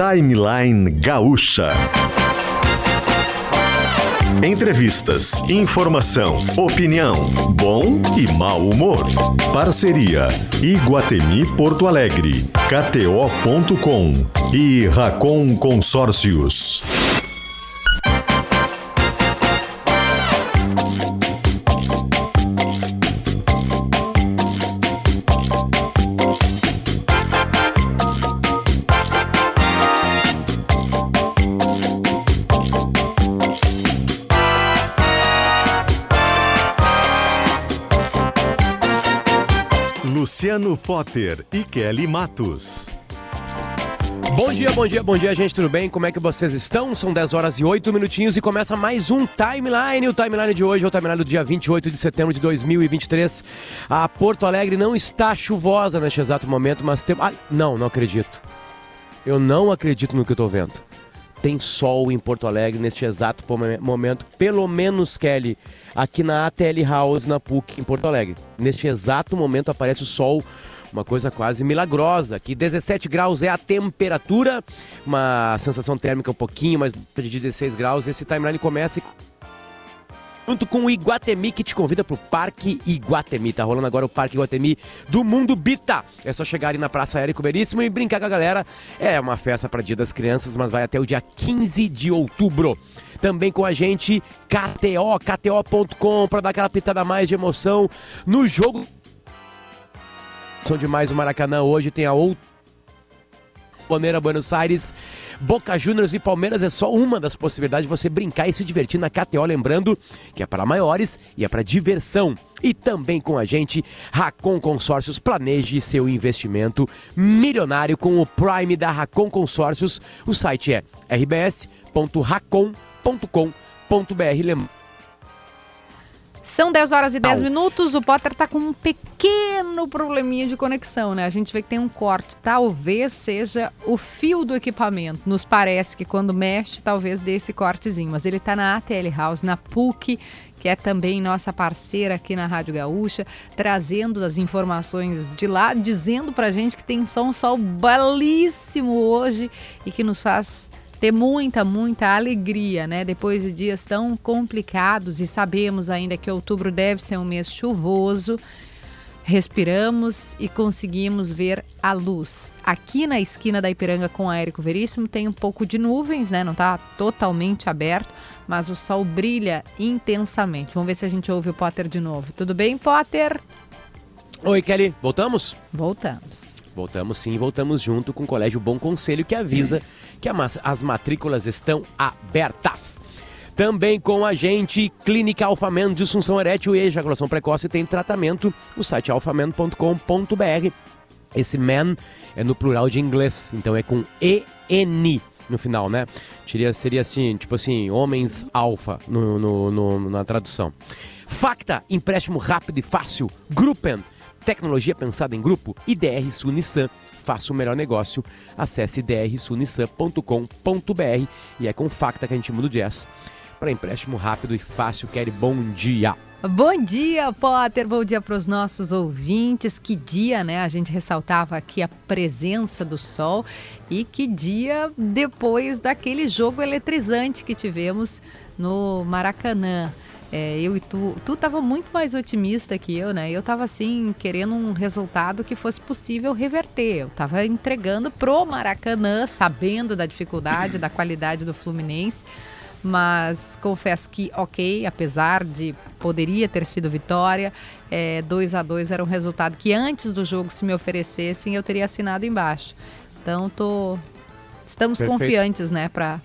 Timeline Gaúcha. Entrevistas, informação, opinião, bom e mau humor. Parceria Iguatemi Porto Alegre, KTO.com e Racon Consórcios. Luciano Potter e Kelly Matos. Bom dia, bom dia, bom dia, gente, tudo bem? Como é que vocês estão? São 10 horas e 8 minutinhos e começa mais um Timeline. O Timeline de hoje é o Timeline do dia 28 de setembro de 2023. A Porto Alegre não está chuvosa neste exato momento, mas tem... Ah, não, não acredito. Eu não acredito no que eu tô vendo. Tem sol em Porto Alegre neste exato momento, pelo menos, Kelly, aqui na ATL House, na PUC, em Porto Alegre. Neste exato momento aparece o sol uma coisa quase milagrosa. Aqui 17 graus é a temperatura, uma sensação térmica um pouquinho mais de 16 graus. Esse timeline começa junto com o Iguatemi, que te convida para o Parque Iguatemi. Tá rolando agora o Parque Iguatemi do Mundo Bita. É só chegar ali na Praça Érico Veríssimo e brincar com a galera. É uma festa para Dia das Crianças, mas vai até o dia 15 de outubro. Também com a gente, KTO, KTO.com, para dar aquela pitada mais de emoção no jogo. São demais o Maracanã hoje, tem a outra Boneira Buenos Aires, Boca Juniors e Palmeiras é só uma das possibilidades de você brincar e se divertir na KTO, lembrando que é para maiores e é para diversão. E também com a gente, Racon Consórcios, planeje seu investimento milionário com o Prime da Racon Consórcios. O site é rbs.racon.com.br. Lembrando são 10 horas e 10 Au. minutos. O Potter tá com um pequeno probleminha de conexão, né? A gente vê que tem um corte. Talvez seja o fio do equipamento. Nos parece que quando mexe, talvez dê esse cortezinho. Mas ele tá na ATL House, na PUC, que é também nossa parceira aqui na Rádio Gaúcha, trazendo as informações de lá, dizendo pra gente que tem só um sol belíssimo hoje e que nos faz ter muita, muita alegria, né? Depois de dias tão complicados e sabemos ainda que outubro deve ser um mês chuvoso, respiramos e conseguimos ver a luz. Aqui na esquina da Ipiranga com a Érico Veríssimo tem um pouco de nuvens, né? Não está totalmente aberto, mas o sol brilha intensamente. Vamos ver se a gente ouve o Potter de novo. Tudo bem, Potter? Oi, Kelly. Voltamos? Voltamos. Voltamos sim, voltamos junto com o Colégio Bom Conselho que avisa que as matrículas estão abertas. Também com a gente, Clínica Alfamen, disfunção erétil e ejaculação precoce tem tratamento. O site alfamen.com.br. Esse man é no plural de inglês, então é com EN no final, né? Seria, seria assim, tipo assim, homens alfa no, no, no, na tradução. Facta, empréstimo rápido e fácil. Gruppen, tecnologia pensada em grupo. IDR Sunissan faça o melhor negócio. Acesse drsunissan.com.br e é com Facta que a gente muda o jazz para empréstimo rápido e fácil. Quer bom dia! Bom dia, Potter. Bom dia para os nossos ouvintes. Que dia, né? A gente ressaltava aqui a presença do sol e que dia depois daquele jogo eletrizante que tivemos no Maracanã. É, eu e tu, tu tava muito mais otimista que eu, né? Eu tava assim, querendo um resultado que fosse possível reverter. Eu tava entregando pro Maracanã, sabendo da dificuldade, da qualidade do Fluminense. Mas confesso que, ok, apesar de poderia ter sido vitória, 2 é, a 2 era um resultado que antes do jogo, se me oferecessem, eu teria assinado embaixo. Então, tô, estamos Perfeito. confiantes, né, para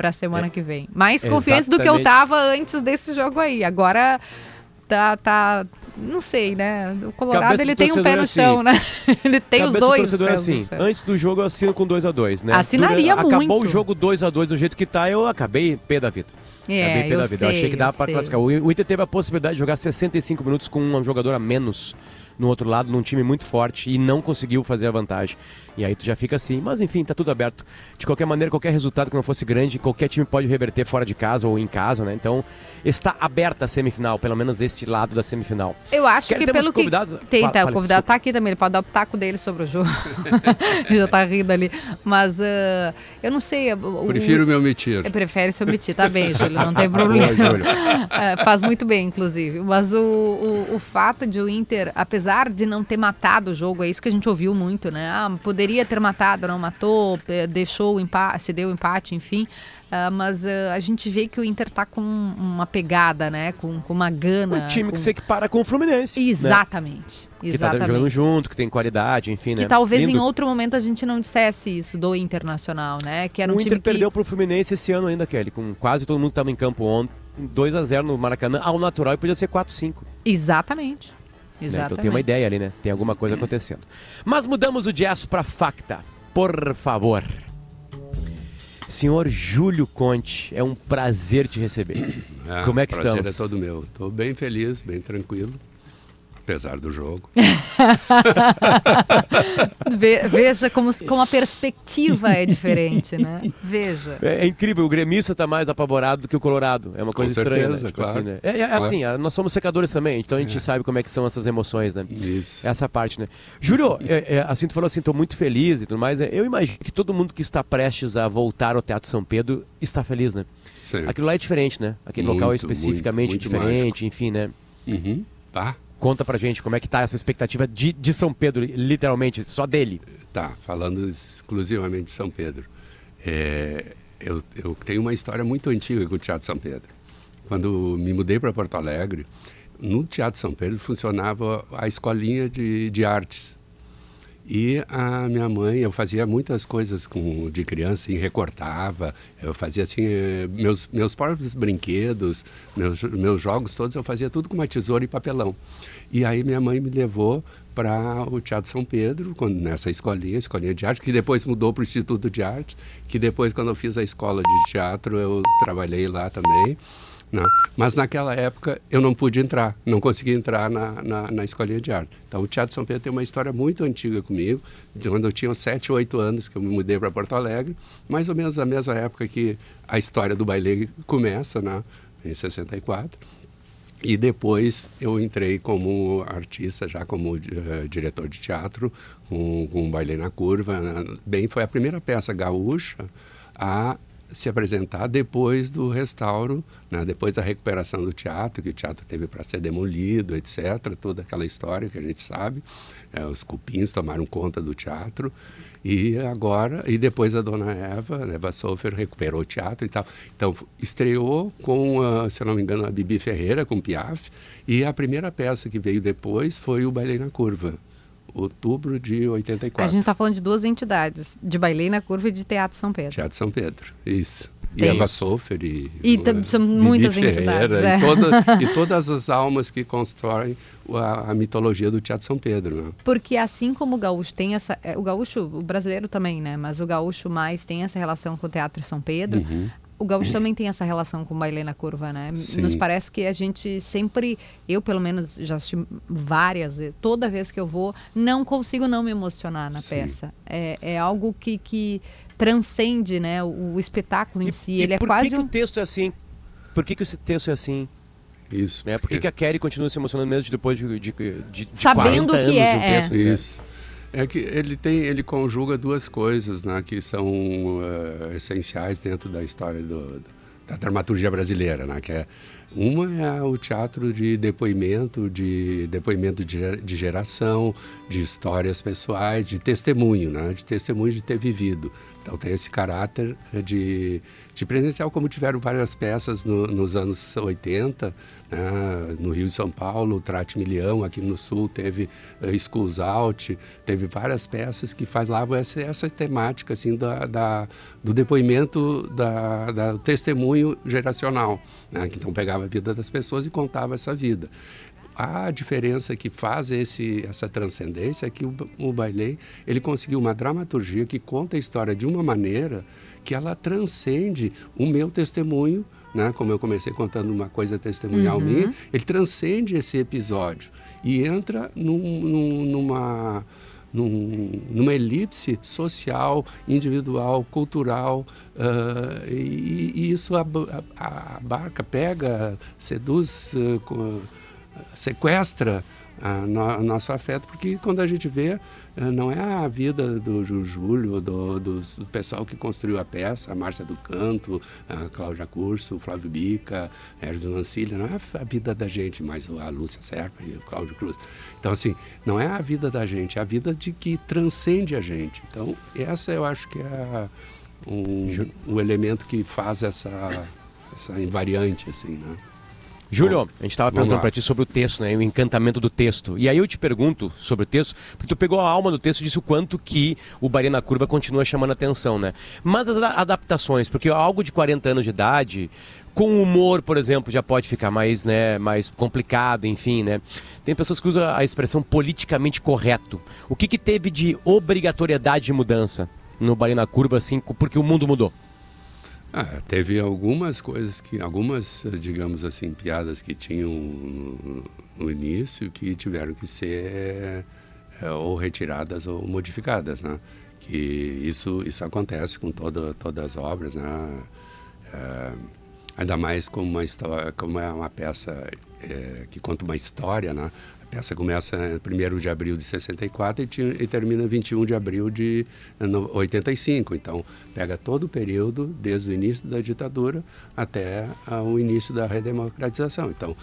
para a semana é. que vem. Mais confiante do que eu tava antes desse jogo aí. Agora tá, tá não sei, né? O Colorado Cabeça ele tem um pé no assim. chão, né? ele tem Cabeça os dois. Do assim, antes do jogo eu assino com 2 a 2 né? Assinaria Durante, muito. Acabou o jogo 2 a 2 do jeito que tá, eu acabei pé da vida. É, acabei pé da vida. Sei, eu achei que dava para classificar. O Inter teve a possibilidade de jogar 65 minutos com um jogador a menos no outro lado, num time muito forte e não conseguiu fazer a vantagem. E aí tu já fica assim, mas enfim, tá tudo aberto. De qualquer maneira, qualquer resultado que não fosse grande, qualquer time pode reverter fora de casa ou em casa, né? Então, está aberta a semifinal, pelo menos desse lado da semifinal. Eu acho Quero que pelo uns que... convidados- Tem, Fala- tá, o convidado desculpa. tá aqui também, ele pode dar o pitaco dele sobre o jogo. Já tá rindo ali. Mas ah, eu não sei. o- o- Prefiro me omitir. Eu prefere se omitir, tá bem, Júlio, não tem problema. Júlio. É, faz muito bem, inclusive. Mas o, o, o fato de o Inter, apesar de não ter matado o jogo, é isso que a gente ouviu muito, né? Ah, poderia ter matado, não matou, deixou o empate, se deu o empate, enfim. Ah, mas ah, a gente vê que o Inter tá com uma pegada, né? Com, com uma gana. Um time com... que se equipara com o Fluminense. né? Exatamente. Que tá Exatamente. jogando junto, que tem qualidade, enfim, Que né? talvez em Lindo. outro momento a gente não dissesse isso do Internacional, né? Que era um o time Inter que perdeu pro Fluminense esse ano ainda, Kelly, com quase todo mundo que tava em campo ontem. 2 a 0 no Maracanã, ao natural e podia ser 4-5. Exatamente. Né? Exatamente. Então tem uma ideia ali, né? Tem alguma coisa acontecendo. Mas mudamos o jazz para facta, por favor. Senhor Júlio Conte, é um prazer te receber. Ah, Como é que prazer estamos? é todo meu. Estou bem feliz, bem tranquilo, apesar do jogo. Ve- Veja como, como a perspectiva é diferente, né? Veja. É, é incrível, o gremista tá mais apavorado do que o colorado. É uma coisa estranha, certeza, né? Tipo claro. assim, né? É, é assim, ah, nós somos secadores também, então a gente sabe como é que são essas emoções, né? Isso. Essa parte, né? Júlio, é, é, assim, tu falou assim, tô muito feliz e tudo mais. é, eu imagino que todo mundo que está prestes a voltar ao Teatro São Pedro está feliz, né? Sim. Aquilo lá é diferente, né? Aquele local é Muito, especificamente muito, muito diferente, enfim, né? Uhum. Tá, Conta pra gente como é que tá essa expectativa de, de São Pedro, literalmente, só dele. tá. Falando exclusivamente de São Pedro. É, eu, eu tenho uma história muito antiga com o Teatro São Pedro. Quando me mudei para Porto Alegre, no Teatro São Pedro funcionava a escolinha de, de artes. E a minha mãe, eu fazia muitas coisas com, de criança, assim, recortava, eu fazia assim, eh, meus, meus próprios brinquedos, meus, meus jogos todos, eu fazia tudo com uma tesoura e papelão. E aí minha mãe me levou para o Teatro São Pedro, quando, nessa escolinha, escolinha de arte, que depois mudou para o Instituto de Arte, que depois, quando eu fiz a escola de teatro, eu trabalhei lá também. Né? Mas naquela época eu não pude entrar, não consegui entrar na, na, na escolinha de arte. Então o Teatro São Pedro tem uma história muito antiga comigo, de quando eu tinha 7, 8 anos que eu me mudei para Porto Alegre, mais ou menos a mesma época que a história do baile começa, né? em 64. E depois eu entrei como artista, já como eh, diretor de teatro, com, com Bailei na Curva. né? Bem, foi a primeira peça gaúcha a se apresentar depois do restauro, né? depois da recuperação do teatro, que o teatro teve para ser demolido, etc. Toda aquela história que a gente sabe. Eh, os cupins tomaram conta do teatro. E agora, e depois a dona Eva, Eva Sofer, recuperou o teatro e tal. Então, estreou com, ah, se não me engano, a Bibi Ferreira, com Piaf. E a primeira peça que veio depois foi o Bailei na Curva, outubro de A 84. gente está falando de duas entidades, de Bailei na Curva e de Teatro São Pedro. Teatro São Pedro, isso. E Eva. Sofer e... E tam- são muitas Ferreira, entidades, E, é. toda- e todas as almas que constroem a, a mitologia do Teatro São Pedro, né? Porque assim como o gaúcho tem essa. é, O gaúcho, o brasileiro também, né? Mas o gaúcho mais tem essa relação com o Teatro São Pedro. Uhum. O gaúcho também tem essa relação com o Bailei na Curva, né? Sim. Nos parece que a gente sempre, eu pelo menos já assisti várias vezes, toda vez que eu vou, não consigo não me emocionar na Sim. peça. É, é algo que, que transcende, né? O, o espetáculo em E, si. e Ele é por quase que, que um. o texto é assim? Por que, que esse texto é assim? Isso. Né? Por que, que a Kelly continua se emocionando mesmo depois de, de, de, de Sabendo 40 que anos é, de um é. texto? né? Isso. É que ele tem, ele conjuga duas coisas, né, que são eh, essenciais dentro da história do, do- da dramaturgia brasileira, né, que é uma é o teatro de depoimento, de depoimento de geração, de histórias pessoais, de testemunho, né, de testemunho de ter vivido. Então tem esse caráter de, de presencial, como tiveram várias peças no- nos anos 80, né, no Rio de São Paulo, Trate Milhão, aqui no Sul teve uh, Schools Out, teve várias peças que falavam essa, essa temática assim, da, da- do depoimento, da, da- do testemunho geracional, né, que então pegava a vida das pessoas e contava essa vida. A diferença que faz esse, essa transcendência é que o, o Bailey ele conseguiu uma dramaturgia que conta a história de uma maneira que ela transcende o meu testemunho, né? como eu comecei contando uma coisa testemunhal minha, ele transcende esse episódio e entra num, num- numa, num, numa elipse social, individual, cultural, uh, e, e, isso abarca, pega, seduz, uh, sequestra a, no, nosso afeto, porque quando a gente vê, eh, não é a vida do Júlio, do, do, do, pessoal que construiu a peça, a Márcia do Canto, a Cláudia Curso, o Flávio Bica, Hérdio Lancilha, não é a vida da gente, mas a Lúcia Serpa e o Cláudio Cruz. Então, assim, não é a vida da gente, é a vida de que transcende a gente. Então, essa eu acho que é um, o elemento que faz essa, essa invariante, assim, né? Júlio, a gente estava perguntando para ti sobre o texto, né? O encantamento do texto. E aí eu te pergunto sobre o texto, porque tu pegou a alma do texto e disse o quanto que o Bahia na Curva continua chamando atenção, né? Mas as adaptações, porque algo de 40 anos de idade, com humor, por exemplo, já pode ficar mais, né, mais complicado, enfim, né? Tem pessoas que usam a expressão politicamente correto. O que, que teve de obrigatoriedade de mudança no Bahia na Curva, assim, porque o mundo mudou? Ah, teve algumas coisas que, algumas, digamos assim, piadas que tinham no, no início que tiveram que ser é, ou retiradas ou modificadas, né? Que isso isso acontece com toda, todas as obras, né? É, ainda mais como uma história, como é uma peça é, que conta uma história, né? Peça começa 1 de abril de 64 e, tinha, e termina 21 de abril de 85. Então, pega todo o período, desde o início da ditadura até o início da redemocratização. Então,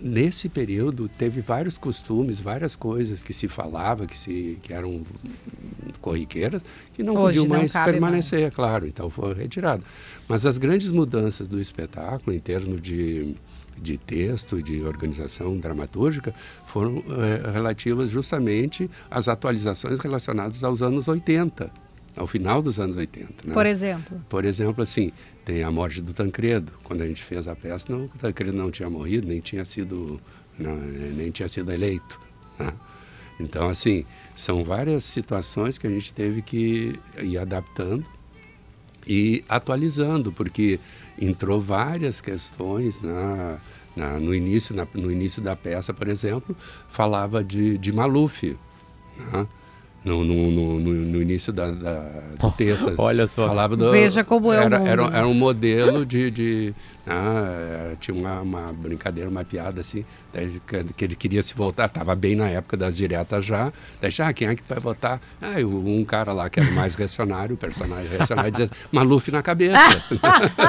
nesse período teve vários costumes, várias coisas que se falava, que se que eram corriqueiras, que não Hoje podiam mais permanecer, mais. claro. Então foi retirado. Mas as grandes mudanças do espetáculo em termos de de texto de organização dramatúrgica foram é, relativas justamente às atualizações relacionadas aos anos 80, ao final dos anos 80. Né? Por exemplo? Por exemplo, assim, tem a morte do Tancredo. Quando a gente fez a peça, não, o Tancredo não tinha morrido, nem tinha sido, não, nem tinha sido eleito. Né? Então, assim, são várias situações que a gente teve que ir adaptando e atualizando, porque entrou várias questões na, na, no, início, na, no início da peça, por exemplo, falava de, de Maluf. Né? No, no, no, no, início da, da, do texto. Olha só. Falava do, Veja como é era, o mundo. Era, era um modelo de... de ah, tinha uma, uma, brincadeira, uma piada assim, que ele queria se voltar, estava bem na época das diretas já, daí, ah, quem é que vai votar? Ah, um cara lá que era mais reacionário, o personagem reacionário, dizia, Maluf na cabeça.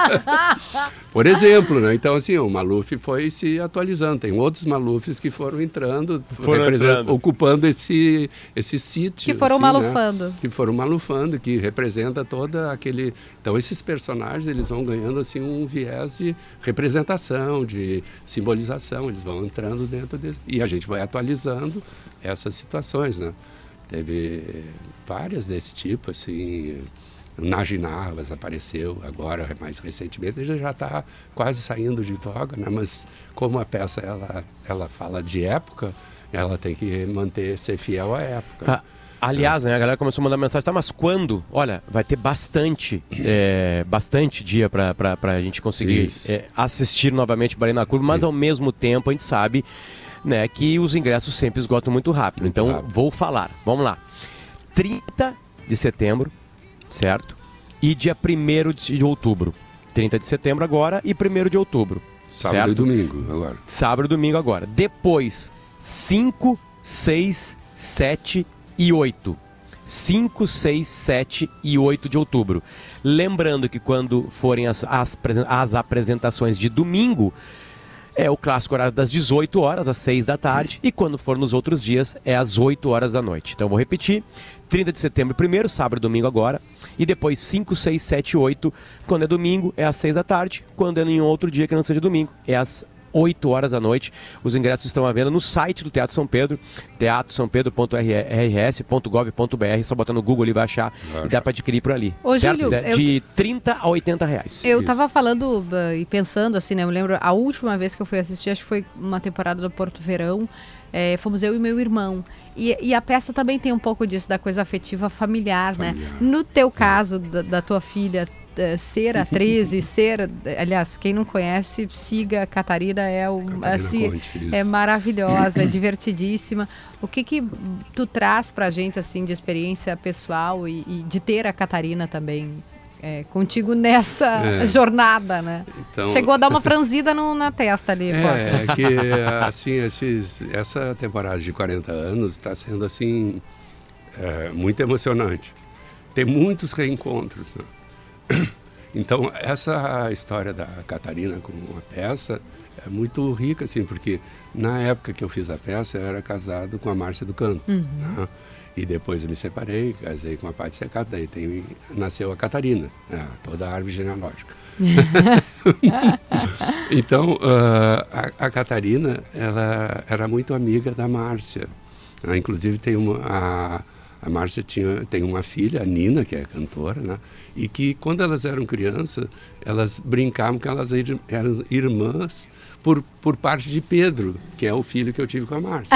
Por exemplo, né? Então, assim, o Maluf foi se atualizando. Tem outros Malufs que foram entrando, foram entrando. ocupando esse, esse sítio que foram assim, malufando. Né? Que foram malufando, que representa toda aquele. Então esses personagens eles vão ganhando assim um viés de representação, de simbolização, eles vão entrando dentro desse, e a gente vai atualizando essas situações, né? Teve várias desse tipo, assim. Nagi Narvas apareceu agora, mais recentemente, ele já está quase saindo de voga, né? mas como a peça ela, ela fala de época, ela tem que manter, ser fiel à época. Ah, Aliás, né, a galera começou a mandar mensagem, tá, mas quando? Olha, vai ter bastante, é, bastante dia para a gente conseguir é, assistir novamente Bahia na Curva, mas ao mesmo tempo a gente sabe né, que os ingressos sempre esgotam muito rápido. Muito então, rápido. vou falar. Vamos lá. 30 de setembro, certo? E dia 1 de outubro. 30 de setembro agora e 1 de outubro. Sábado certo? e domingo agora. Sábado e domingo agora. Depois, 5, 6, 7 e 8. 5, 6, 7 e 8 de outubro. Lembrando que quando forem as, as, as apresentações de domingo, é o clássico horário das 18 horas, às 6 da tarde, e quando for nos outros dias, é às 8 horas da noite. Então vou repetir: 30 de setembro primeiro, sábado e domingo agora, e depois 5, 6, 7 e Quando é domingo, é às 6 da tarde, quando é em outro dia que não seja domingo, é às 8 horas da noite. Os ingressos estão à venda no site do Teatro São Pedro, teatrosampedro.rs.gov.br. Só botar no Google e vai achar e dá para adquirir por ali. Ô, certo? Júlio, de eu... 30 a 80 reais. Eu estava falando uh, e pensando assim, né? Eu me lembro a última vez que eu fui assistir, acho que foi uma temporada do Porto Verão. É, fomos eu e meu irmão. E, e, a peça também tem um pouco disso, da coisa afetiva familiar, né? familiar. né? No teu caso, da, da tua filha, uh, ser atriz e ser, aliás, quem não conhece, siga a Catarina, é, o, Catarina assim, Conte, é maravilhosa, é divertidíssima. O que que tu traz pra gente, assim, de experiência pessoal e, e de ter a Catarina também é, contigo nessa é. jornada, né? Então, Chegou a dar uma franzida no, na testa ali. É, é que assim, esses, essa temporada de 40 anos está sendo assim é, muito emocionante. Tem muitos reencontros. Né? Então essa história da Catarina com a peça é muito rica, assim, porque na época que eu fiz a peça eu era casado com a Márcia do Canto. Uhum. Né? E depois eu me separei, casei com a parte secata, daí tem, nasceu a Catarina, né? toda a árvore genealógica. então, uh, a, a, Catarina, ela era muito amiga da Márcia. Né? Inclusive, tem uma, a, a Márcia tinha, tem uma filha, a Nina, que é cantora, né? e que quando elas eram crianças, elas brincavam que elas eram irmãs por, por parte de Pedro, que é o filho que eu tive com a Márcia.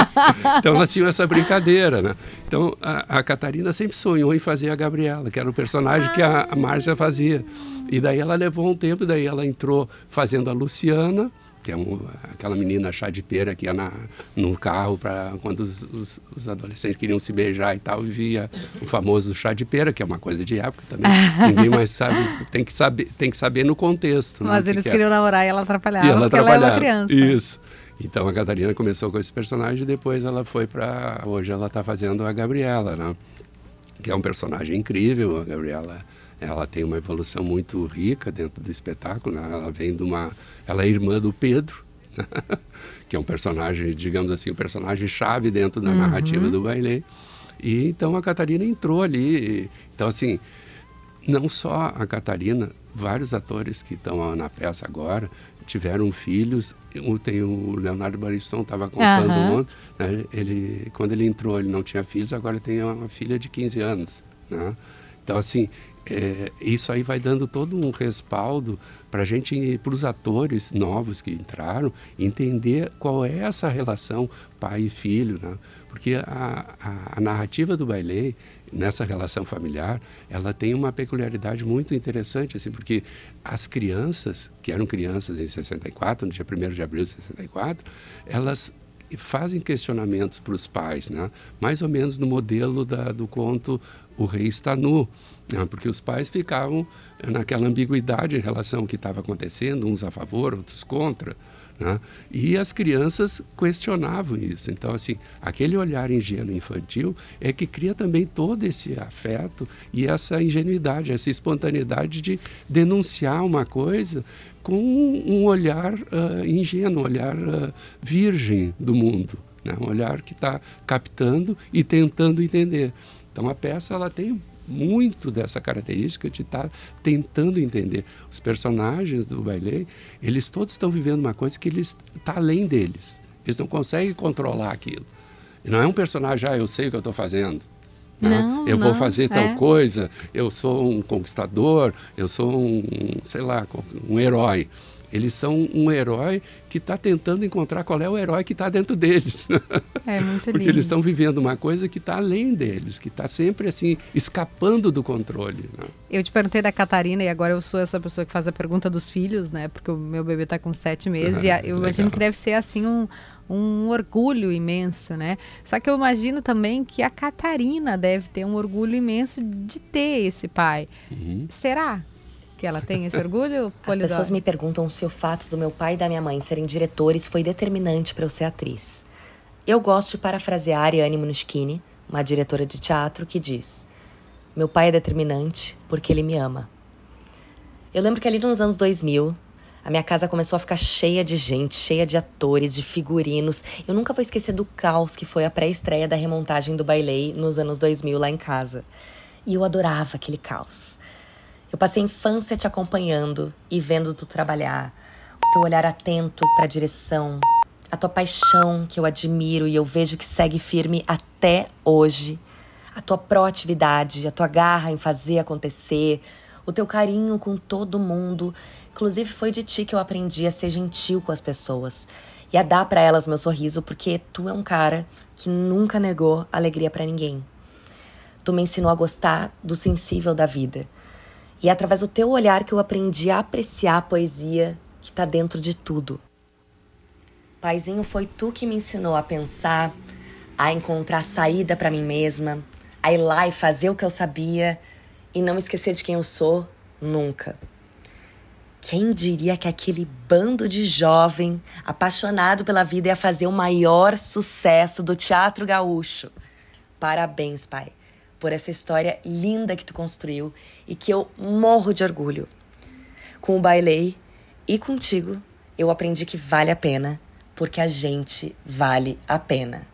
então elas tinham essa brincadeira, né? Então a, a, Catarina sempre sonhou em fazer a Gabriela, que era o personagem que a, a Márcia fazia. E daí ela levou um tempo, daí ela entrou fazendo a Luciana, que é um, aquela menina chá de pera que ia na, no carro para quando os, os, os, adolescentes queriam se beijar e tal, e via o famoso chá de pera, que é uma coisa de época também. Ninguém mais sabe, tem que saber, tem que saber no contexto. Né, Mas né, eles que queriam é. namorar e ela atrapalhava, e ela porque atrapalhava. ela é uma criança. Isso. Então a Catarina começou com esse personagem e depois ela foi para hoje ela está fazendo a Gabriela, né? Que é um personagem incrível, a Gabriela ela tem uma evolução muito rica dentro do espetáculo. Né? Ela vem de uma, ela é irmã do Pedro, que é um personagem, digamos assim, um personagem chave dentro da uhum. narrativa do baile. E então a Catarina entrou ali. Então assim, não só a Catarina, vários atores que estão na peça agora tiveram filhos. Tem o Leonardo Bariston estava contando uhum. ontem, né? ele quando ele entrou ele não tinha filhos, agora tem uma filha de 15 anos, né? Então assim é, isso aí vai dando todo um respaldo para a gente, para os atores novos que entraram, entender qual é essa relação pai e filho, né? Porque a, a, a narrativa do baile nessa relação familiar, ela tem uma peculiaridade muito interessante, assim, porque as crianças, que eram crianças em 64, no dia 1 de abril de 64, elas fazem questionamentos para os pais, né? mais ou menos no modelo da, do conto O Rei Está Nu, né? porque os pais ficavam naquela ambiguidade em relação ao que estava acontecendo, uns a favor, outros contra. Né? E as crianças questionavam isso. Então, assim, aquele olhar ingênuo infantil é que cria também todo esse afeto e essa ingenuidade, essa espontaneidade de denunciar uma coisa com um olhar uh, ingênuo, um olhar uh, virgem do mundo, né? um olhar que está captando e tentando entender. Então, a peça ela tem muito dessa característica de estar tá tentando entender. Os personagens do baile, eles todos estão vivendo uma coisa que eles está além deles. Eles não conseguem controlar aquilo. não é um personagem, ah, eu sei o que eu estou fazendo. Né? Não, eu não, vou fazer tal é. coisa, eu sou um conquistador, eu sou um, sei lá, um herói. Eles são um herói que está tentando encontrar qual é o herói que está dentro deles. É muito lindo. Porque eles estão vivendo uma coisa que está além deles, que está sempre assim, escapando do controle. Né? Eu te perguntei da Catarina e agora eu sou essa pessoa que faz a pergunta dos filhos, né? Porque o meu bebê está com sete meses e eu imagino que deve ser assim um, um orgulho imenso, né? Só que eu imagino também que a Catarina deve ter um orgulho imenso de ter esse pai. Uhum. Será? Que ela tem esse orgulho? As pessoas me perguntam se o fato do meu pai e da minha mãe serem diretores foi determinante para eu ser atriz. Eu gosto de parafrasear Ariane Munuschini, uma diretora de teatro, que diz: Meu pai é determinante porque ele me ama. Eu lembro que ali nos anos 2000, a minha casa começou a ficar cheia de gente, cheia de atores, de figurinos. Eu nunca vou esquecer do caos que foi a pré-estreia da remontagem do bailei nos anos 2000 lá em casa. E eu adorava aquele caos. Eu passei a infância te acompanhando e vendo tu trabalhar, o teu olhar atento para a direção, a tua paixão que eu admiro e eu vejo que segue firme até hoje, a tua proatividade, a tua garra em fazer acontecer, o teu carinho com todo mundo. Inclusive foi de ti que eu aprendi a ser gentil com as pessoas e a dar para elas meu sorriso, porque tu é um cara que nunca negou alegria para ninguém. Tu me ensinou a gostar do sensível da vida E é através do teu olhar que eu aprendi a apreciar a poesia que está dentro de tudo. Paizinho, foi tu que me ensinou a pensar, a encontrar saída para mim mesma, a ir lá e fazer o que eu sabia e não esquecer de quem eu sou nunca. Quem diria que aquele bando de jovem apaixonado pela vida ia fazer o maior sucesso do teatro gaúcho? Parabéns, pai, por essa história linda que tu construiu e que eu morro de orgulho. Com o bailei e contigo, eu aprendi que vale a pena, porque a gente vale a pena.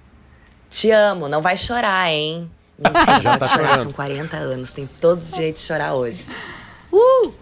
Te amo, não vai chorar, hein? Mentira, Já tá chorar, chorando. são 40 anos, tem todo o direito de chorar hoje. Uh!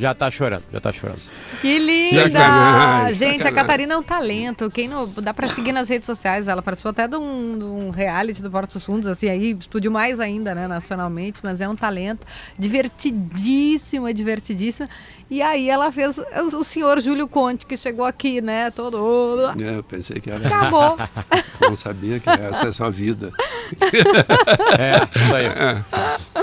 Já tá chorando, já tá chorando. Que linda! Sacanagem, Gente, a sacanagem. Catarina é um talento. Quem não dá pra seguir nas redes sociais? Ela participou até de um, de um reality do Porto dos Fundos, assim, aí explodiu mais ainda, né, nacionalmente, mas é um talento divertidíssima, divertidíssima. E aí ela fez o, o senhor Júlio Conte, que chegou aqui, né, todo... É, eu pensei que era. Acabou. Não sabia que essa é a sua vida. É, isso aí.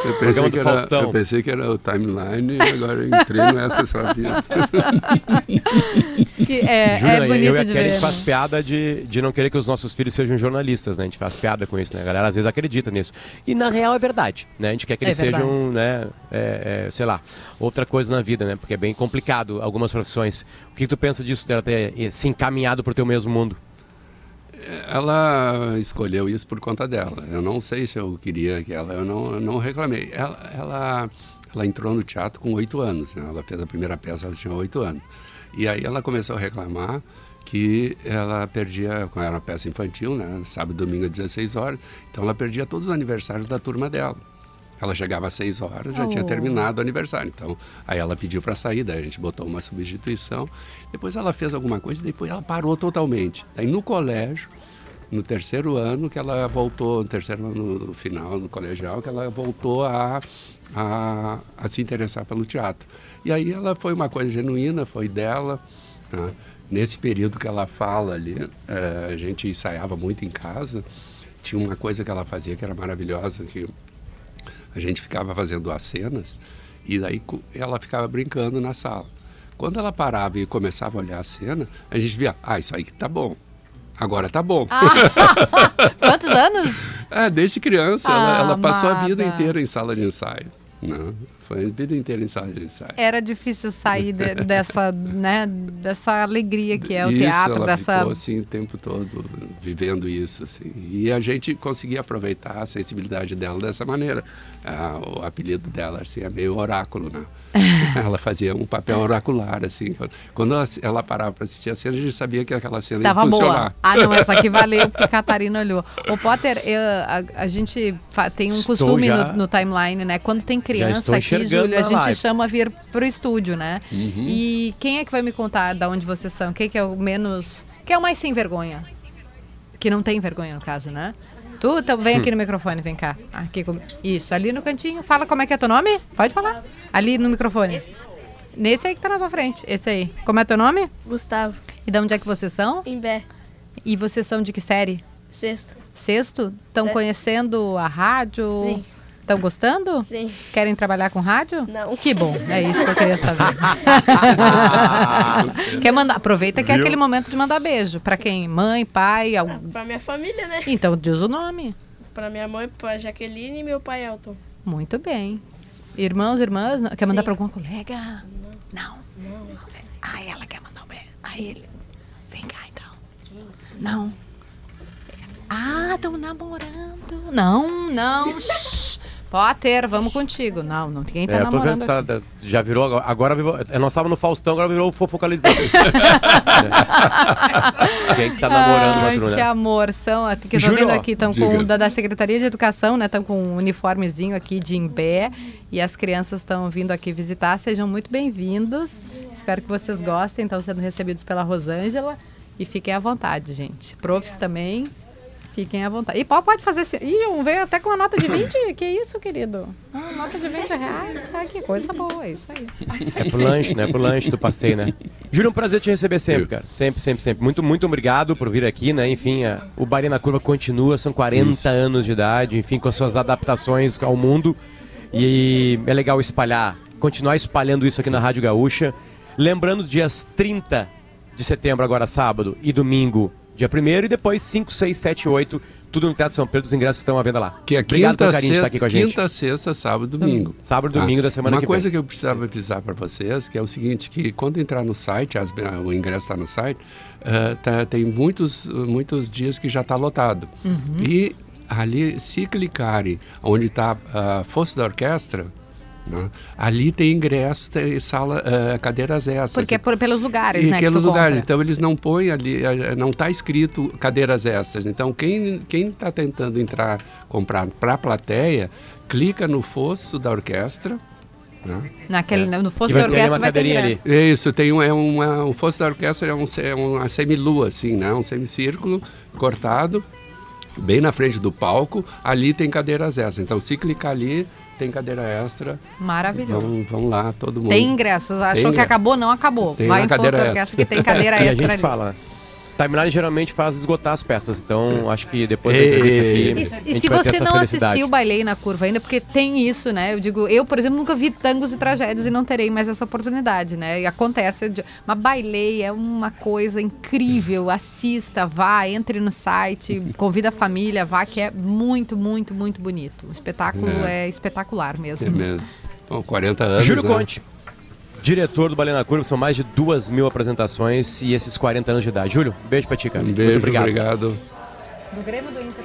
Eu Programa pensei, que era, eu pensei que era o timeline e agora eu entrei no Essa é a Sua Vida. Que é, Jura, é bonito eu e a Kelly, a ver. gente faz né? piada de, de não querer que os nossos filhos sejam jornalistas, né? A gente faz piada com isso, né? A galera às vezes acredita nisso. E na real é verdade, né? A gente quer que É eles verdade. sejam, né? é, é, sei lá, outra coisa na vida, né? Porque é bem complicado algumas profissões. O que, que tu pensa disso, dela ter eh, se encaminhado pro teu mesmo mundo? Ela escolheu isso por conta dela. Eu não sei se eu queria que ela. Eu não, eu não reclamei. Ela, ela, ela entrou no teatro com oito anos. Né? Ela fez a primeira peça, ela tinha oito anos. E aí ela começou a reclamar que ela perdia, como era uma peça infantil, né? sábado e domingo às 16 horas, então ela perdia todos os aniversários da turma dela. Ela chegava às 6 horas, já tinha Oh. terminado o aniversário. Então, aí ela pediu para sair, daí a gente botou uma substituição. Depois ela fez alguma coisa e depois ela parou totalmente. Daí no colégio, no terceiro ano que ela voltou, no terceiro ano no final do colegial, que ela voltou a, a, a se interessar pelo teatro. E aí ela foi uma coisa genuína, foi dela. né? Nesse período que ela fala ali, eh, a gente ensaiava muito em casa. Tinha uma coisa que ela fazia que era maravilhosa, que a gente ficava fazendo as cenas e daí ela ficava brincando na sala. Quando ela parava e começava a olhar a cena, a gente via, ah, isso aí que tá bom. Agora tá bom. Quantos anos? É, desde criança, Ah, ela, ela passou a vida inteira em sala de ensaio. Não, foi a vida inteira em sala de ensaio. Era difícil sair de- dessa, né, dessa alegria que é o isso, teatro, ela dessa... ficou assim o tempo todo vivendo isso assim. E a gente conseguia aproveitar a sensibilidade dela dessa maneira. Ah, o apelido dela assim é meio oráculo, né? ela fazia um papel oracular assim. Quando ela, ela parava para assistir a cena, a gente sabia que aquela cena Tava ia boa. funcionar. Ah, não, essa aqui valeu porque a Catarina olhou. O Potter, eu- a, a gente tem um Estou costume já- no, no timeline, né? Quando tem criança aqui, Júlio, a gente live. chama vir pro estúdio, né? Uhum. E quem é que vai me contar da onde vocês são? Quem que é o menos. Quem é o mais sem vergonha? Que não tem vergonha, no caso, né? Tu, então, vem aqui no microfone, vem cá. Aqui com- Isso, ali no cantinho. Fala como é que é teu nome? Pode falar. Ali no microfone. Nesse aí que tá na tua frente. Esse aí. Como é teu nome? Gustavo, E de onde é que vocês são? Imbé, E vocês são de que série? sexto. Sexto? Estão É. conhecendo a rádio? Sim. Estão gostando? Sim. Querem trabalhar com rádio? Não. Que bom, é isso que eu queria saber. Quer mandar? Aproveita que é Viu? aquele momento de mandar beijo. Pra quem? Mãe, pai? algum- Pra minha família, né? Então diz o nome. Pra minha mãe, pra Jaqueline e meu pai Elton. Muito bem. Irmãos, irmãs? não- Quer mandar Sim. pra alguma colega? Não. Ah, ela quer mandar um beijo. A ele. Vem cá então. Não. Ah, estão namorando. Não, não. Shh. Potter, vamos contigo. Não, não tem tá É, namorando. vendo tá- já virou. agora- Agora virou. é, Nós estávamos no Faustão, agora virou o fofocalizado. Quem que tá namorando, Ai, que amor, são, que eu tô Júlio, vendo aqui, estão com da, da Secretaria de Educação, né? Estão com um uniformezinho aqui de Imbé e as crianças estão vindo aqui visitar. Sejam muito bem-vindos. Espero que vocês gostem, estão sendo recebidos pela Rosângela e fiquem à vontade, gente. Profs também, fiquem à vontade. E pode, fazer assim. Ih, um veio até com uma nota de 20. que isso, querido? Ah, nota de 20 reais. Ah, que coisa boa, é isso aí. É pro lanche, né? Pro lanche do passeio, né? Júlio, é um prazer te receber sempre, cara. Sempre, sempre, sempre. Muito, muito obrigado por vir aqui, né? Enfim, a- o Bari na Curva continua, são 40 Isso. anos de idade, enfim, com as suas adaptações ao mundo. E é legal espalhar continuar espalhando isso aqui na Rádio Gaúcha. Lembrando, dias 30 de setembro, agora sábado, e domingo, dia 1 e depois 5, 6, 7, 8, tudo no Teatro São Pedro, os ingressos estão à venda lá. Que é Obrigado quinta, pelo carinho de estar sexta, aqui com a gente. quinta, sexta, sábado, domingo. Sábado e domingo da semana Uma que coisa vem. que eu precisava avisar para vocês, que é o seguinte, que quando entrar no site, as- o ingresso está no site, eh, tá- tem muitos, muitos dias que já está lotado. Uhum. E ali, se clicarem onde está a fosse da orquestra, né, ali tem ingresso, tem sala, eh, cadeiras extras. Porque é por- pelos lugares, E né? pelos lugares. compra. Então eles não põem ali, eh, não está escrito cadeiras extras. Então quem quem está tentando entrar, comprar para a plateia, clica no fosso da orquestra. Né? Naquele, No E fosso vai da orquestra uma vai ter cadeirinha ali. Isso, tem um, é uma, o fosso da orquestra é, um, é uma semilua, assim, né? Um semicírculo cortado, bem na frente do palco. Ali tem cadeiras extras. Então se clicar ali, tem cadeira extra. Maravilhoso. Vão, vão lá, todo mundo. Tem ingressos. Achou que ingresso. acabou? Não acabou. Tem Vai em cadeira da extra. orquestra que tem cadeira E a extra gente ali. fala. Timeline geralmente faz esgotar as peças, então acho que depois da entrevista aqui. E, a e se vai ter você essa não felicidade. assistiu Bailei na Curva ainda, porque tem isso, né? Eu digo, eu, por exemplo, nunca vi tangos e tragédias e não terei mais essa oportunidade, né? E acontece. Mas Bailei é uma coisa incrível. Assista, vá, entre no site, convida a família, vá, que é muito, muito, muito bonito. O espetáculo é, espetacular mesmo. É mesmo. Bom, 40 anos. Júlio né? Conte, diretor do Balé na Curva, são mais de duas mil apresentações e esses 40 anos de idade. Júlio, um beijo pra ti, cara. Um Muito beijo, obrigado. obrigado. Do Grêmio do Inter.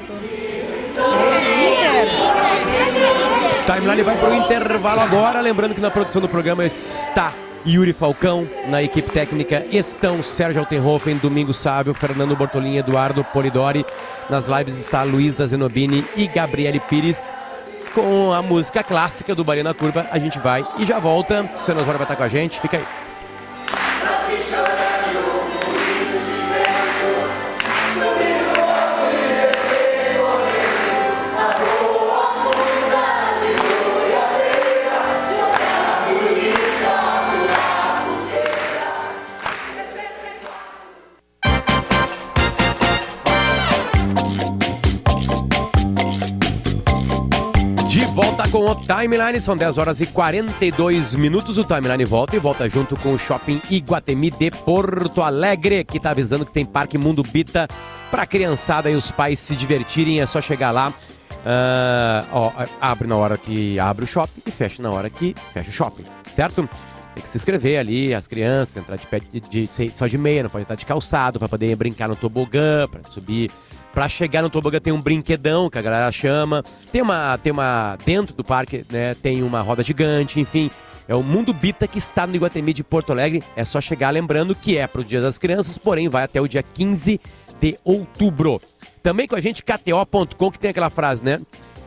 Timeline vai pro intervalo agora. Lembrando que na produção do programa está Yuri Falcão, na equipe técnica estão Sérgio Altenhofen, Domingo Sávio, Fernando Bortolin, Eduardo Polidori. Nas lives está Luísa Zenobini e Gabriele Pires. Com a música clássica do Balé na Curva, a gente vai e já volta. Osório vai estar com a gente, fica aí. Com o Timeline, são 10 horas e 42 minutos. O Timeline volta e volta junto com o Shopping Iguatemi de Porto Alegre, que tá avisando que tem Parque Mundo Bita pra criançada e os pais se divertirem. É só chegar lá. Ah, ó, abre na hora que abre o shopping e fecha na hora que fecha o shopping, certo? Tem que se inscrever ali, as crianças, entrar de, pé de, de- só de meia, não pode estar de calçado, pra poder brincar no tobogã, pra subir Pra chegar no tobogã tem um brinquedão que a galera chama. Tem uma, tem uma dentro do parque, né? Tem uma roda gigante, enfim. É o Mundo Bita que está no Iguatemi de Porto Alegre. É só chegar lembrando que é pro Dia das Crianças, porém vai até o dia 15 de outubro. Também com a gente KTO.com que tem aquela frase, né?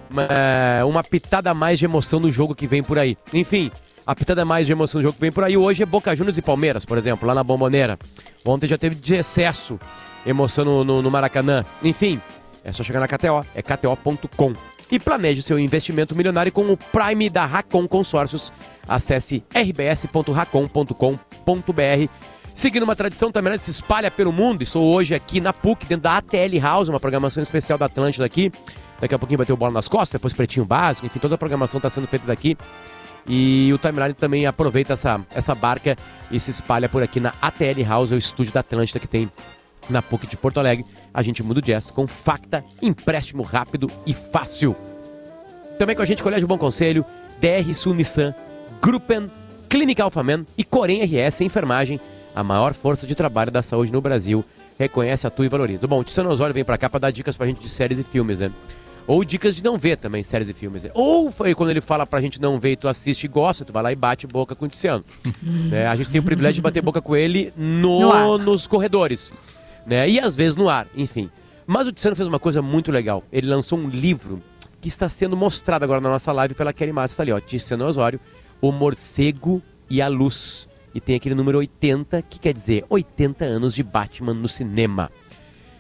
Uma, uma pitada a mais de emoção no jogo que vem por aí. Enfim, a pitada mais de emoção no jogo que vem por aí hoje é Boca Juniors e Palmeiras, por exemplo, lá na Bomboneira. Ontem já teve de excesso emoção no, no, no Maracanã. Enfim, é só chegar na KTO, é kto.com. E planeje seu investimento milionário com o Prime da Racon Consórcios. Acesse rbs.racon.com.br. Seguindo uma tradição também, né, se espalha pelo mundo. Estou hoje aqui na PUC, dentro da ATL House, uma programação especial da Atlântida aqui. Daqui a pouquinho vai ter o Bola nas Costas, depois Pretinho Básico, enfim, toda a programação está sendo feita daqui. E o Timeline também aproveita essa, essa barca e se espalha por aqui na ATL House, o estúdio da Atlântida que tem na PUC de Porto Alegre. A gente muda o jazz com facta, empréstimo rápido e fácil. Também com a gente Colégio Bom Conselho, DR Sul Nissan, Gruppen, Clínica Alfaman e Corém RS Enfermagem, a maior força de trabalho da saúde no Brasil. Reconhece, atua e valoriza. Bom, o Tiziano Osório vem pra cá pra dar dicas pra gente de séries e filmes, né? Ou dicas de não ver também séries e filmes. né? Ou foi quando ele fala pra gente não ver e tu assiste e gosta, tu vai lá e bate boca com o Tiziano. né? A gente tem o privilégio de bater boca com ele no, No nos corredores. Né? E às vezes no ar, enfim. Mas o Tiziano fez uma coisa muito legal. Ele lançou um livro que está sendo mostrado agora na nossa live pela Kelly Matos. Está ali, ó. Tiziano Osório, O Morcego e a Luz. E tem aquele número 80, que quer dizer 80 anos de Batman no cinema.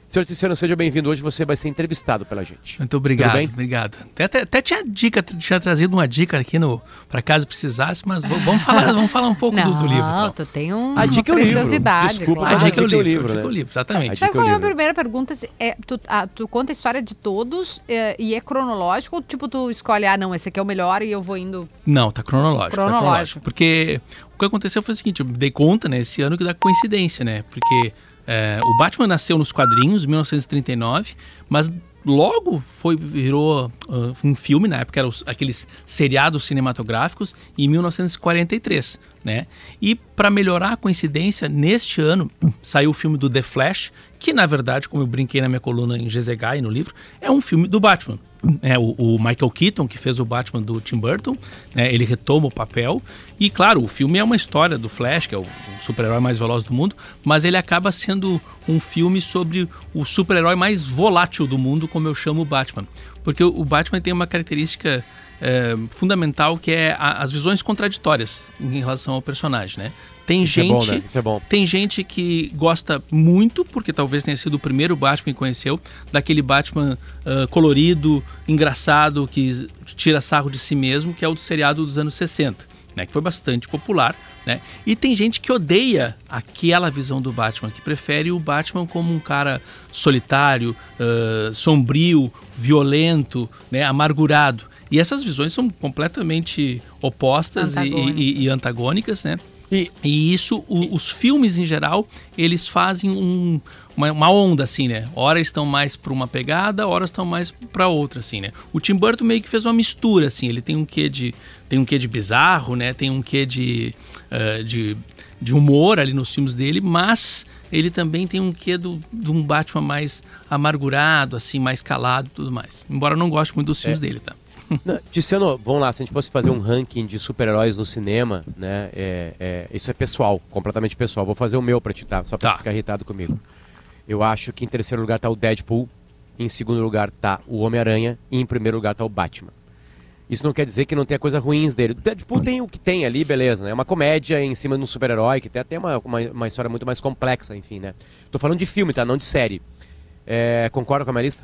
Senhor Tiziano, seja bem-vindo. Hoje você vai ser entrevistado pela gente. Muito obrigado, obrigado. Até, até, até, tinha dica, tinha trazido uma dica aqui no para caso precisasse, mas vamos falar, vamos falar um pouco Não, do, do, livro. Não, tu tem um, a dica uma é livro. preciosidade. Desculpa, claro. A dica é o livro, livro, a dica é o né? livro, exatamente. Sabe é o qual é a primeira pergunta? É, tu, ah, tu conta a história de todos é, e é cronológico ou tipo tu escolhe, ah não, esse aqui é o melhor e eu vou indo... Não, tá cronológico, tá Cronológico. cronológico. Porque o que aconteceu foi o seguinte, eu me dei conta, né, esse ano que dá coincidência, né? Porque é, o Batman nasceu nos quadrinhos, em 1939, mas logo foi virou ah, um filme, na época eram aqueles seriados cinematográficos, em 1943, né? E para melhorar a coincidência, neste ano saiu o filme do The Flash, que na verdade, como eu brinquei na minha coluna em GZH e no livro, é um filme do Batman. É, o, o Michael Keaton, que fez o Batman do Tim Burton, né, ele retoma o papel. E claro, o filme é uma história do Flash, que é o, o super-herói mais veloz do mundo, mas ele acaba sendo um filme sobre o super-herói mais volátil do mundo, como eu chamo o Batman. Porque o, o Batman tem uma característica é, fundamental que é a- as visões contraditórias em relação ao personagem, né? Tem Isso é gente, bom, né? Isso é bom. tem gente que gosta muito, porque talvez tenha sido o primeiro Batman que conheceu, daquele Batman ah, colorido, engraçado, que tira sarro de si mesmo, que é o do seriado dos anos 60, né? Que foi bastante popular, né? E tem gente que odeia aquela visão do Batman, que prefere o Batman como um cara solitário, ah, sombrio, violento, né? Amargurado. E essas visões são completamente opostas e- Antagônicas. e- e antagônicas, né? E E isso, o- os filmes em geral, eles fazem um- uma, uma onda, assim, né? Ora estão mais para uma pegada, ora estão mais para outra, assim, né? O Tim Burton meio que fez uma mistura, assim. Ele tem um quê de, tem um quê de bizarro, né? Tem um quê de, eh, de, de humor ali nos filmes dele, mas ele também tem um quê do, de um Batman mais amargurado, assim, mais calado e tudo mais. Embora eu não goste muito dos filmes dele, tá? Não, Tiziano, vamos lá, se a gente fosse fazer um ranking de super-heróis no cinema, né? é- é- isso é pessoal, completamente pessoal. Vou fazer o meu pra ti, tá? Só pra Tá. ficar irritado comigo. Eu acho que em terceiro lugar tá o Deadpool, em segundo lugar tá o Homem-Aranha e em primeiro lugar tá o Batman. Isso não quer dizer que não tenha coisas ruins dele. Deadpool tem o que tem ali, beleza, né? É uma comédia em cima de um super-herói que tem até uma, uma, uma história muito mais complexa, enfim, né? Tô falando de filme, tá? Não de série. É, concorda com a minha lista?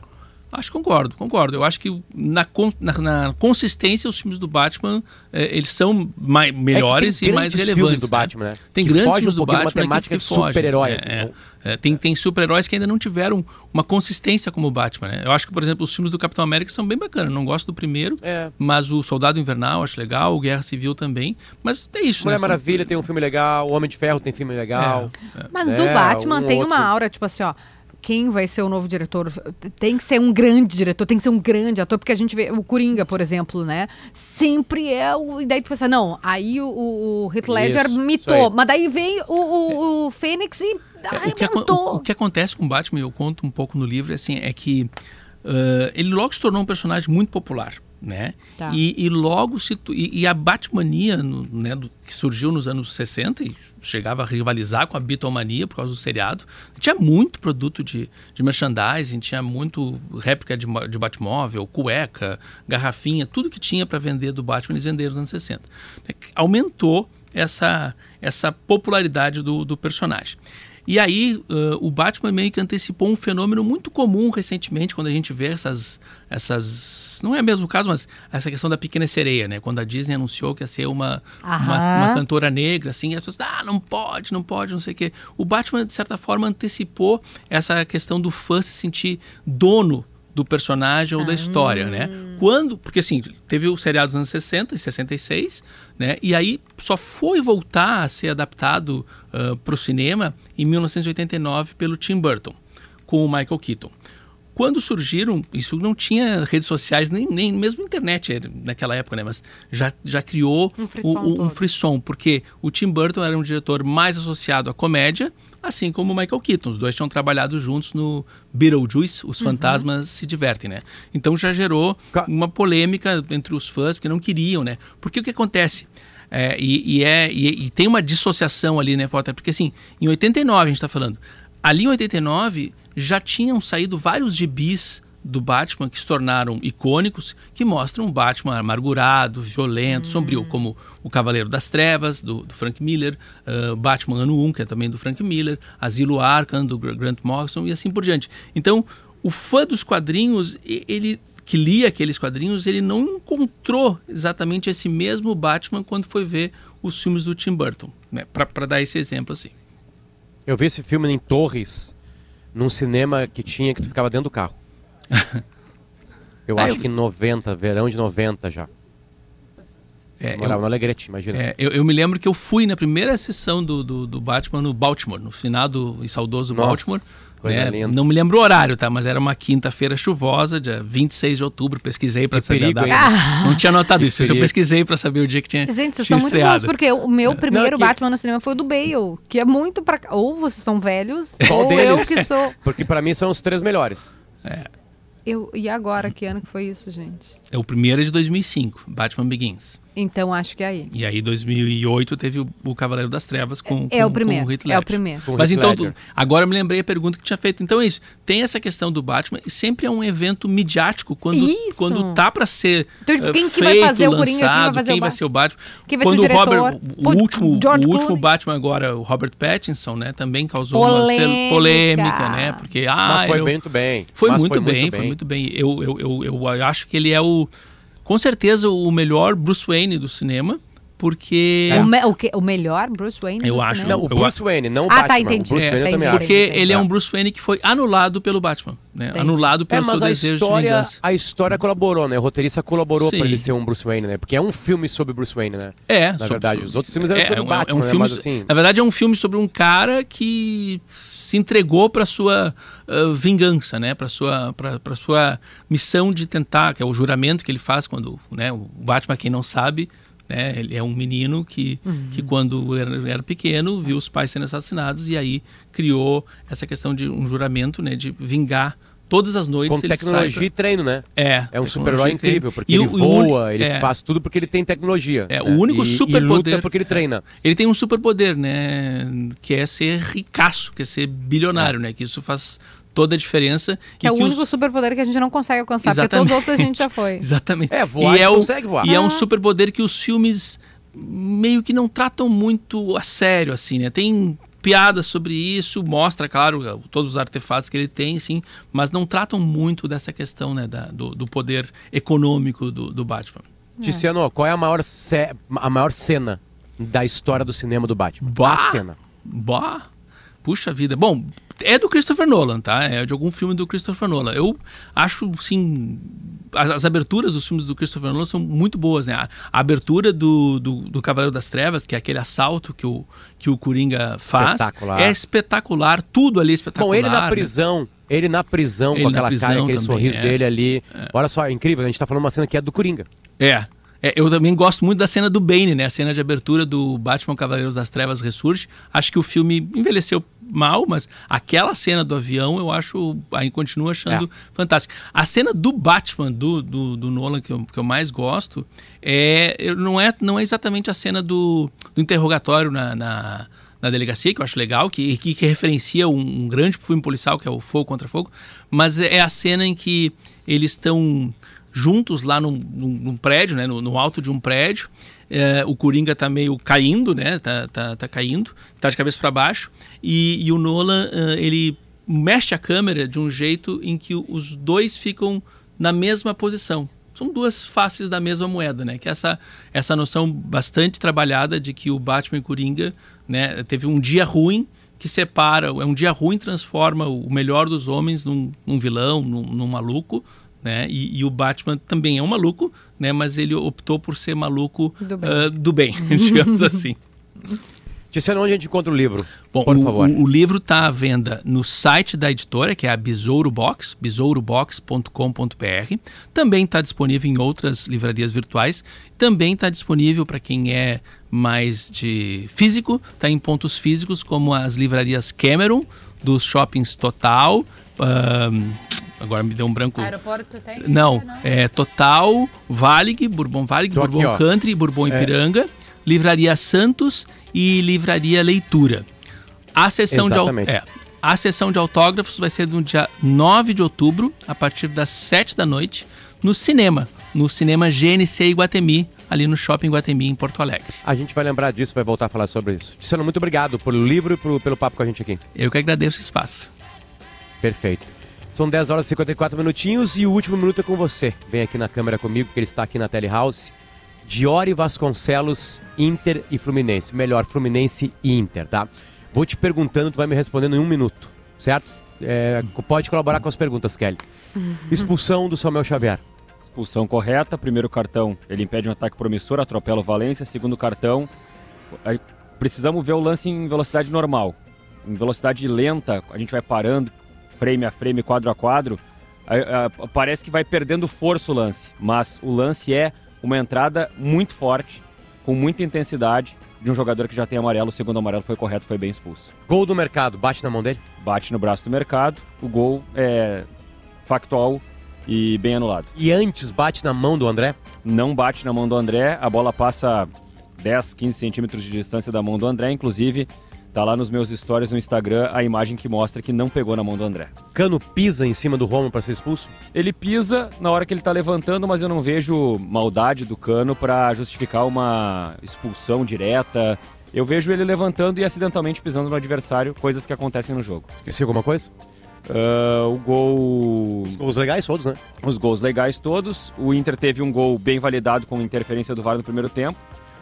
Acho que concordo, concordo. Eu acho que na, na, na consistência os filmes do Batman eh, eles são mai- melhores É que tem e mais grandes relevantes. filmes do Batman, né? Tem Que grandes filmes um do uma Batman que- temática que, de fogem. super-herói, É, é. né? É, tem tem super-heróis que ainda não tiveram uma consistência como o Batman. Né? Eu acho que, por exemplo, os filmes do Capitão América são bem bacanas. Não gosto do primeiro, É. mas o Soldado Invernal acho legal, o Guerra Civil também. Mas é isso, Mulher né? Maravilha tem um filme legal, O Homem de Ferro tem filme legal. Mas É, do Batman um tem outro. uma aura, tipo assim, ó. Quem vai ser o novo diretor? Tem que ser um grande diretor, tem que ser um grande ator, porque a gente vê o Coringa, por exemplo, né? Sempre é o. E daí tu pensa, não, aí o, o, Heath Ledger Isso, mitou, isso mas daí vem o, o, o Fênix e É, o, que arrebentou. o- o que acontece com o Batman, eu conto um pouco no livro, assim, é que ah, ele logo se tornou um personagem muito popular, né? Tá. E, e logo se e, e a Batmania, no- né, do- que surgiu nos anos 60 e chegava a rivalizar com a Beatlemania por causa do seriado, tinha muito produto de, de merchandising, tinha muito réplica de, de Batmóvel, cueca, garrafinha, tudo que tinha para vender do Batman eles venderam nos anos 60. É que Aumentou essa, essa popularidade do, do personagem. E aí, ãh, o Batman meio que antecipou um fenômeno muito comum recentemente, quando a gente vê essas. essas não é mesmo o caso, mas essa questão da Pequena Sereia, né? Quando a Disney anunciou que ia ser uma, uma, uma cantora negra, assim, e as pessoas, ah, não pode, não pode, não sei o quê. O Batman, de certa forma, antecipou essa questão do fã se sentir dono do personagem ou da história, né? Quando, porque assim, teve o seriado dos anos 60 e 66, né? E aí só foi voltar a ser adaptado para o cinema em 1989 pelo Tim Burton, com o Michael Keaton. Quando surgiram, isso não tinha redes sociais, nem, nem mesmo internet naquela época, né? Mas já, já criou Um frisson o- um todo. frisson, porque o Tim Burton era um diretor mais associado à comédia, assim como o Michael Keaton. Os dois tinham trabalhado juntos no Beetlejuice, Os Fantasmas Se Divertem, né? Então já gerou uma polêmica entre os fãs, porque não queriam, né? Porque o que acontece? É, e, e é, e, e tem uma dissociação ali, né, Potter? Porque assim, em 89 a gente está falando. Ali em 89 já tinham saído vários gibis do Batman que se tornaram icônicos, que mostram um Batman amargurado, violento, Hum. sombrio, como o Cavaleiro das Trevas, do, do Frank Miller, uh, Batman Ano 1, que é também do Frank Miller, Asilo Arkham, do Gra- Grant Morrison e assim por diante. Então, o fã dos quadrinhos, ele que lia aqueles quadrinhos, ele não encontrou exatamente esse mesmo Batman quando foi ver os filmes do Tim Burton, né? Para dar esse exemplo assim. Eu vi esse filme em Torres, num cinema que tinha que tu ficava dentro do carro. Eu Ah, acho eu- que em 90, verão de 90 já. É, Eu morava eu- no Alegrete, imagina. É, eu, eu me lembro que eu fui na primeira sessão do, do, do Batman no Baltimore, no finado e saudoso Nossa, Baltimore. coisa né? linda. Não me lembro o horário, tá? Mas era uma quinta-feira chuvosa, dia 26 de outubro. Pesquisei para Que saber perigo, a data. Não tinha notado Que isso. Eu perigo. pesquisei para saber o dia que tinha, Gente, vocês tinha são muito bons, estreado. porque o meu primeiro que- Batman no cinema foi o do Bale, que é muito pra. Ou vocês são velhos, Qual ou eu deles? que sou. Porque pra mim são os três melhores. Eu... E agora, que ano que foi isso, gente? É o primeiro é de 2005, Batman Begins. Então acho que é aí. E aí, 2008, teve o, o Cavaleiro das Trevas com, É com, o primeiro. com o Heath é o Ledger. primeiro. Com Mas então, Ledger. tu- agora eu me lembrei a pergunta que tinha feito. Então é isso. Tem essa questão do Batman e sempre é um evento midiático quando, Isso. quando tá pra ser Então, tipo, eh, quem que vai feito, fazer o Coringa, quem vai lançado, fazer o quem vai Batman? ser o Batman. Quem vai quando ser o o Robert, diretor? o último, George o último Clooney. Batman agora, o Robert Pattinson, né, também causou uma Polêmica. cel- polêmica, né? Porque ah, Mas foi eu- muito bem. foi Mas muito bem, foi muito bem. Eu, eu, eu, eu acho que ele é o com certeza o melhor Bruce Wayne do cinema, porque O, me- o, que- o melhor Bruce Wayne Eu do acho, cinema? Não, o Eu Bruce Wayne, não o Ah, tá, Batman. entendi. O Bruce É, Wayne eu também entendi. acho. Porque ele é É. um Bruce Wayne que foi anulado pelo Batman, né? Entendi. Anulado É, pelo seu mas a desejo de história, vingança. a história colaborou, né? O roteirista colaborou Sim. pra ele ser um Bruce Wayne, né? Porque é um filme sobre Bruce Wayne, né? É, Na sobre- verdade, os outros filmes eram sobre é, o um- Batman, é um né? filme, Mas assim- Na verdade, é um filme sobre um cara que se entregou para sua ah, vingança, né? Para sua para sua missão de tentar, que é o juramento que ele faz quando, né? O Batman, quem não sabe, né? Ele é um menino que Uhum. que quando era, era pequeno viu os pais sendo assassinados e aí criou essa questão de um juramento, né? De vingar todas as noites. Com ele tecnologia sai e treino, né? pra- É, É um super-herói incrível, porque E ele o- o voa, ele é. faz tudo porque ele tem tecnologia. É, né? o único e, superpoder- E luta porque ele treina. Ele tem um superpoder, né? Que é ser ricaço, que é ser bilionário, né? Que isso faz toda a diferença. Que é o os- único superpoder que a gente não consegue alcançar, porque Exatamente. todos os outros a gente já foi. Exatamente. É, voar, e é o, consegue voar. E é Ah. um superpoder que os filmes meio que não tratam muito a sério, assim, né? Tem piadas sobre isso, mostra, claro, todos os artefatos que ele tem, sim, mas não tratam muito dessa questão, né? Da, do, do poder econômico do, do Batman. Tiziano, qual é a maior, a maior cena da história do cinema do Batman? Bah! A cena. Bah, puxa vida. Bom, é do Christopher Nolan, tá? É de algum filme do Christopher Nolan. Eu acho, sim, as, as aberturas dos filmes do Christopher Nolan são muito boas, né? A, a abertura do, do, do Cavaleiro das Trevas, que é aquele assalto que o, que o Coringa faz, Espetacular. é espetacular. Tudo ali é espetacular. Bom, ele na né? prisão, ele na prisão, Ele com aquela prisão cara, aquele também, sorriso é. dele ali. Olha só, é incrível, a gente tá falando uma cena que é do Coringa. É. É, eu também gosto muito da cena do Bane, né? A cena de abertura do Batman Cavaleiros das Trevas Ressurge. Acho que o filme envelheceu mal, mas aquela cena do avião eu acho, aí continuo achando fantástica. A cena do Batman, do, do, do Nolan, que eu, que eu mais gosto, é, não, é, não é exatamente a cena do, do interrogatório na, na, na delegacia, que eu acho legal, que, que, que referencia um, um grande filme policial, que é o Fogo contra Fogo, mas é a cena em que eles estão juntos lá num, num- num prédio, né, no, no alto de um prédio. É, o Coringa tá meio caindo, né? Tá, tá, tá caindo, tá de cabeça para baixo. E, e o Nolan, ah, ele mexe a câmera de um jeito em que os dois ficam na mesma posição. São duas faces da mesma moeda, né? Que é essa, essa noção bastante trabalhada de que o Batman e Coringa, né? Teve um dia ruim que separa, é um dia ruim transforma o melhor dos homens num, num vilão, num, num maluco, né? E, e o Batman também é um maluco, né? Mas ele optou por ser maluco Do bem. ah, do bem digamos assim. Tiziano, onde a gente encontra o livro? Bom, Por o, favor. o- o livro está à venda no site da editora, que é a Besouro Box, besourobox.com.br. Também está disponível em outras livrarias virtuais. Também está disponível para quem é mais de físico, está em pontos físicos como as livrarias Cameron, dos shoppings Total. Agora me deu um branco. Aeroporto tem? Não, é Total, Valig, Bourbon Valig, Tô aqui, Bourbon ó. Country, Bourbon Ipiranga, Livraria Santos e Livraria Leitura. A sessão de é, A sessão de autógrafos vai ser no dia 9 de outubro, a partir das 7 da noite, no cinema, no cinema GNC Iguatemi, ali no Shopping Iguatemi, em Porto Alegre. A gente vai lembrar disso, vai voltar a falar sobre isso. Ticiano, muito obrigado pelo livro e pelo, pelo papo com a gente aqui. Eu que agradeço o espaço. Perfeito. São 10 horas e 54 minutinhos e o último minuto é com você. Vem aqui na câmera comigo, que ele está aqui na Telehouse. Diori Vasconcelos, Inter e Fluminense. Melhor, Fluminense e Inter, tá? Vou te perguntando, tu vai me respondendo em um minuto, certo? É, pode colaborar com as perguntas, Kelly. Expulsão do Samuel Xavier. Expulsão correta. Primeiro cartão, ele impede um ataque promissor, atropela o Valência. Segundo cartão, precisamos ver o lance em velocidade normal. Em velocidade lenta, a gente vai parando, frame a frame, quadro a quadro. parece que vai perdendo força o lance. Mas o lance é uma entrada muito forte, com muita intensidade, de um jogador que já tem amarelo. O segundo amarelo foi correto, foi bem expulso. Gol do mercado, bate na mão dele? Bate no braço do mercado. O gol é factual e bem anulado. E antes bate na mão do André? Não bate na mão do André, a bola passa 10, 15 centímetros de distância da mão do André, inclusive tá lá nos meus stories no Instagram a imagem que mostra que não pegou na mão do André. Cano pisa em cima do Romo para ser expulso? Ele pisa na hora que ele tá levantando, mas eu não vejo maldade do Cano para justificar uma expulsão direta. Eu vejo ele levantando e acidentalmente pisando no adversário, coisas que acontecem no jogo. Esqueci alguma coisa? Ah, o gol. Os gols legais todos, né? Os gols legais todos. O Inter teve um gol bem validado com interferência do VAR no primeiro tempo.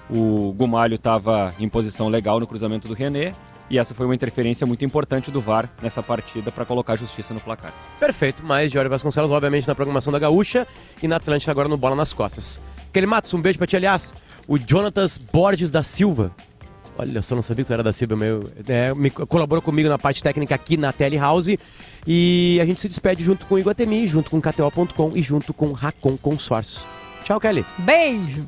O Gumalho estava em posição legal no cruzamento do René. E essa foi uma interferência muito importante do VAR nessa partida para colocar justiça no placar. Perfeito, mais Diori Vasconcelos, obviamente, na programação da Gaúcha e na Atlântica agora no Bola nas Costas. Kelly Matos, um beijo pra ti, aliás. O Jonatas Borges da Silva. Olha, só não sabia que tu era da Silva, meu. É, me colaborou comigo na parte técnica aqui na Telehouse. E a gente se despede junto com o Iguatemi, junto com KTO.com e junto com Racon Consórcios. Tchau, Kelly. Beijo!